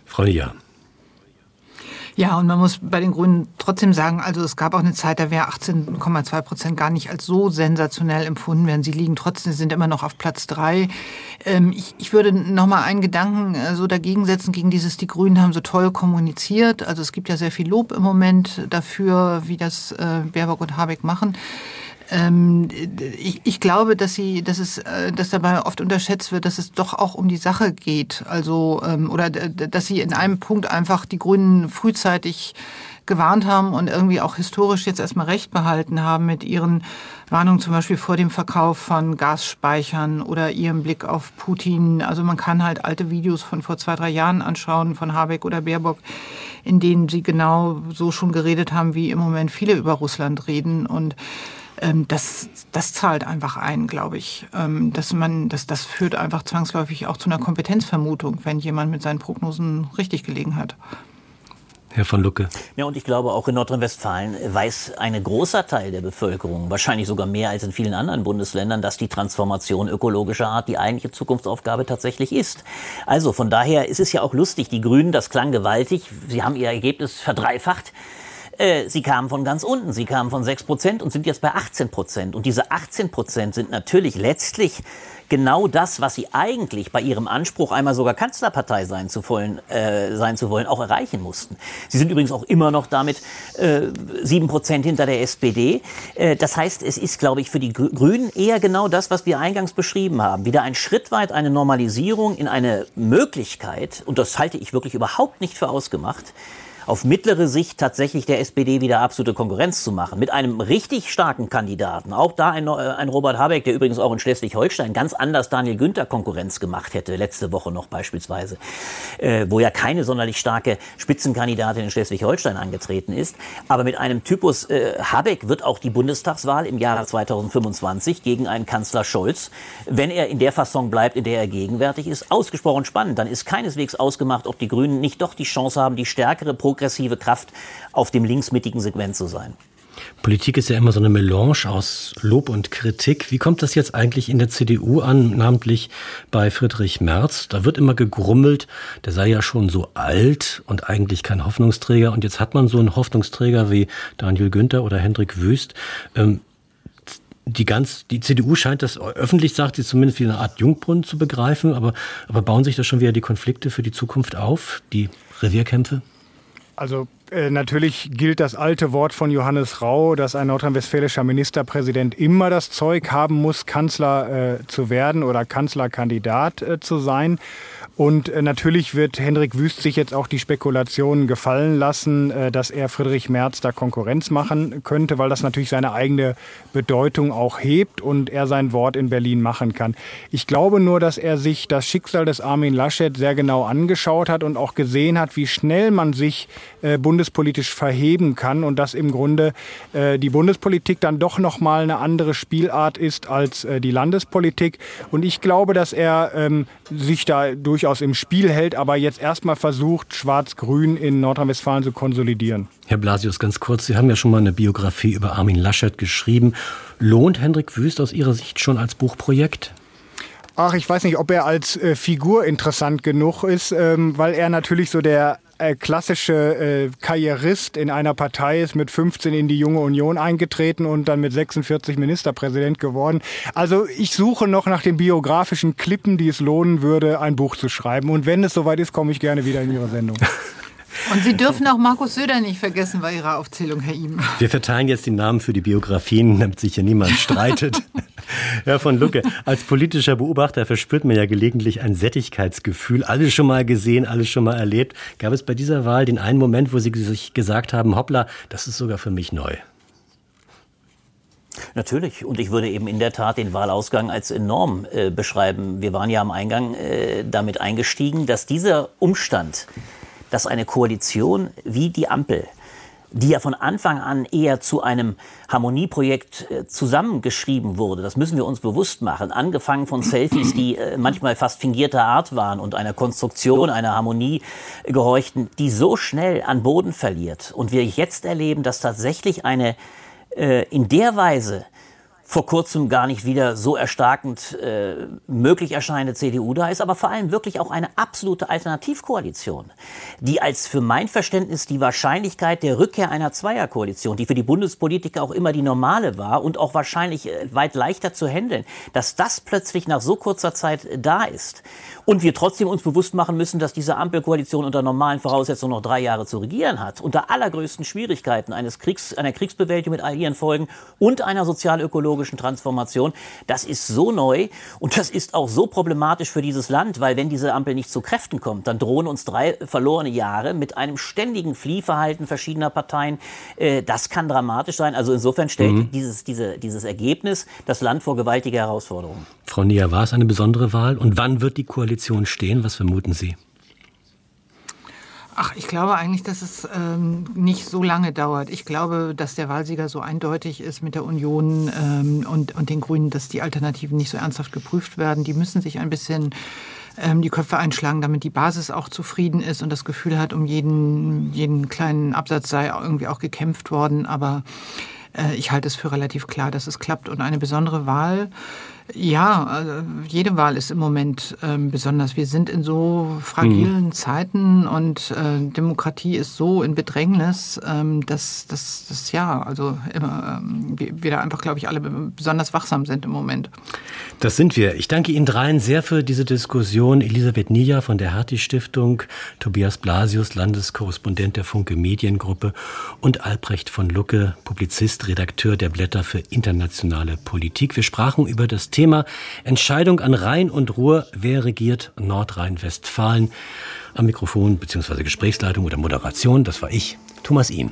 Frau Nia. Ja, und man muss bei den Grünen trotzdem sagen, also es gab auch eine Zeit, da wäre 18,2 Prozent gar nicht als so sensationell empfunden werden. Sie liegen trotzdem, sind immer noch auf Platz drei. Ähm, ich, ich würde noch mal einen Gedanken äh, so dagegen setzen gegen dieses, die Grünen haben so toll kommuniziert. Also es gibt ja sehr viel Lob im Moment dafür, wie das äh, Baerbock und Habeck machen. Ähm, ich, ich, glaube, dass sie, dass es, äh, dass dabei oft unterschätzt wird, dass es doch auch um die Sache geht. Also ähm, oder dass sie in einem Punkt einfach die Grünen frühzeitig gewarnt haben und irgendwie auch historisch jetzt erstmal recht behalten haben mit ihren Warnungen zum Beispiel vor dem Verkauf von Gasspeichern oder ihrem Blick auf Putin. Also man kann halt alte Videos von vor zwei, drei Jahren anschauen von Habeck oder Baerbock, in denen sie genau so schon geredet haben, wie im Moment viele über Russland reden und ähm, das, das zahlt einfach ein, glaube ich. Ähm, dass man, das, das führt einfach zwangsläufig auch zu einer Kompetenzvermutung, wenn jemand mit seinen Prognosen richtig gelegen hat. Herr von Lucke. Ja, und ich glaube, auch in Nordrhein-Westfalen weiß ein großer Teil der Bevölkerung, wahrscheinlich sogar mehr als in vielen anderen Bundesländern, dass die Transformation ökologischer Art die eigentliche Zukunftsaufgabe tatsächlich ist. Also von daher ist es ja auch lustig, die Grünen, das klang gewaltig, sie haben ihr Ergebnis verdreifacht. Äh, sie kamen von ganz unten. Sie kamen von 6 Prozent und sind jetzt bei 18 Prozent. Und diese 18 Prozent sind natürlich letztlich genau das, was sie eigentlich bei ihrem Anspruch, einmal sogar Kanzlerpartei sein zu wollen, äh, sein zu wollen auch erreichen mussten. Sie sind übrigens auch immer noch damit sieben äh, Prozent hinter der SPD. Äh, das heißt, es ist, glaube ich, für die Grünen eher genau das, was wir eingangs beschrieben haben. Wieder ein Schritt weit eine Normalisierung in eine Möglichkeit, und das halte ich wirklich überhaupt nicht für ausgemacht, auf mittlere Sicht tatsächlich der SPD wieder absolute Konkurrenz zu machen. Mit einem richtig starken Kandidaten. Auch da ein, äh, ein Robert Habeck, der übrigens auch in Schleswig-Holstein ganz anders Daniel Günther Konkurrenz gemacht hätte, letzte Woche noch beispielsweise, äh, wo ja keine sonderlich starke Spitzenkandidatin in Schleswig-Holstein angetreten ist. Aber mit einem Typus äh, Habeck wird auch die Bundestagswahl im Jahre 2025 gegen einen Kanzler Scholz, wenn er in der Fassung bleibt, in der er gegenwärtig ist, ausgesprochen spannend. Dann ist keineswegs ausgemacht, ob die Grünen nicht doch die Chance haben, die stärkere Pro progressive Kraft auf dem linksmittigen Segment zu sein. Politik ist ja immer so eine Melange aus Lob und Kritik. Wie kommt das jetzt eigentlich in der CDU an, namentlich bei Friedrich Merz? Da wird immer gegrummelt, der sei ja schon so alt und eigentlich kein Hoffnungsträger. Und jetzt hat man so einen Hoffnungsträger wie Daniel Günther oder Hendrik Wüst. Ähm, die ganz, die CDU scheint das öffentlich, sagt sie zumindest wie eine Art Jungbrunnen zu begreifen, aber, aber bauen sich da schon wieder die Konflikte für die Zukunft auf, die Revierkämpfe? Also äh, natürlich gilt das alte Wort von Johannes Rau, dass ein nordrhein-westfälischer Ministerpräsident immer das Zeug haben muss, Kanzler äh, zu werden oder Kanzlerkandidat äh, zu sein. Und äh, natürlich wird Hendrik Wüst sich jetzt auch die Spekulationen gefallen lassen, äh, dass er Friedrich Merz da Konkurrenz machen könnte, weil das natürlich seine eigene Bedeutung auch hebt und er sein Wort in Berlin machen kann. Ich glaube nur, dass er sich das Schicksal des Armin Laschet sehr genau angeschaut hat und auch gesehen hat, wie schnell man sich äh, bundespolitisch verheben kann und dass im Grunde die Bundespolitik dann doch noch mal eine andere Spielart ist als die Landespolitik. Und ich glaube, dass er ähm, sich da durch durchaus im Spiel hält, aber jetzt erstmal versucht, Schwarz-Grün in Nordrhein-Westfalen zu konsolidieren. Herr Blasius, ganz kurz, Sie haben ja schon mal eine Biografie über Armin Laschet geschrieben. Lohnt Hendrik Wüst aus Ihrer Sicht schon als Buchprojekt? Ach, ich weiß nicht, ob er als äh, Figur interessant genug ist, ähm, weil er natürlich so der äh, klassische äh, Karrierist in einer Partei ist mit 15 in die junge Union eingetreten und dann mit 46 Ministerpräsident geworden. Also ich suche noch nach den biografischen Klippen, die es lohnen würde, ein Buch zu schreiben. Und wenn es soweit ist, komme ich gerne wieder in Ihre Sendung. *laughs* Und Sie dürfen auch Markus Söder nicht vergessen bei Ihrer Aufzählung, Herr Ihm. Wir verteilen jetzt die Namen für die Biografien, damit sich hier niemand streitet. *laughs* Herr von Lucke, als politischer Beobachter verspürt man ja gelegentlich ein Sättigkeitsgefühl. Alles schon mal gesehen, alles schon mal erlebt. Gab es bei dieser Wahl den einen Moment, wo Sie sich gesagt haben, hoppla, das ist sogar für mich neu? Natürlich. Und ich würde eben in der Tat den Wahlausgang als enorm äh, beschreiben. Wir waren ja am Eingang äh, damit eingestiegen, dass dieser Umstand, dass eine Koalition wie die Ampel, die ja von Anfang an eher zu einem Harmonieprojekt äh, zusammengeschrieben wurde. Das müssen wir uns bewusst machen. Angefangen von Selfies, die äh, manchmal fast fingierter Art waren und einer Konstruktion, einer Harmonie gehorchten, die so schnell an Boden verliert. Und wir jetzt erleben, dass tatsächlich eine äh, in der Weise vor kurzem gar nicht wieder so erstarkend äh, möglich erscheinende CDU da ist, aber vor allem wirklich auch eine absolute Alternativkoalition, die als für mein Verständnis die Wahrscheinlichkeit der Rückkehr einer Zweierkoalition, die für die Bundespolitiker auch immer die normale war und auch wahrscheinlich äh, weit leichter zu handeln, dass das plötzlich nach so kurzer Zeit da ist und wir trotzdem uns bewusst machen müssen, dass diese Ampelkoalition unter normalen Voraussetzungen noch drei Jahre zu regieren hat, unter allergrößten Schwierigkeiten eines Kriegs, einer Kriegsbewältigung mit all ihren Folgen und einer sozial-ökologischen Transformation. Das ist so neu und das ist auch so problematisch für dieses Land, weil wenn diese Ampel nicht zu Kräften kommt, dann drohen uns drei verlorene Jahre mit einem ständigen Fliehverhalten verschiedener Parteien. Äh, das kann dramatisch sein. Also insofern stellt mhm. dieses, diese, dieses Ergebnis das Land vor gewaltige Herausforderungen. Frau Nier, war es eine besondere Wahl? Und wann wird die Koalition Koalition stehen? Was vermuten Sie? Ach, ich glaube eigentlich, dass es ähm, nicht so lange dauert. Ich glaube, dass der Wahlsieger so eindeutig ist mit der Union ähm, und, und den Grünen, dass die Alternativen nicht so ernsthaft geprüft werden. Die müssen sich ein bisschen ähm, die Köpfe einschlagen, damit die Basis auch zufrieden ist und das Gefühl hat, um jeden, jeden kleinen Absatz sei irgendwie auch gekämpft worden. Aber äh, ich halte es für relativ klar, dass es klappt. Und eine besondere Wahl Ja, also jede Wahl ist im Moment ähm, besonders. Wir sind in so fragilen mhm. Zeiten und äh, Demokratie ist so in Bedrängnis, ähm, dass das ja, also immer, ähm, wir, wir da einfach, glaube ich, alle besonders wachsam sind im Moment. Das sind wir. Ich danke Ihnen dreien sehr für diese Diskussion. Elisabeth Nia von der Hertie Stiftung, Tobias Blasius, Landeskorrespondent der Funke Mediengruppe und Albrecht von Lucke, Publizist, Redakteur der Blätter für internationale Politik. Wir sprachen über das Thema Entscheidung an Rhein und Ruhr. Wer regiert Nordrhein-Westfalen? Am Mikrofon bzw. Gesprächsleitung oder Moderation, das war ich, Thomas Ihm.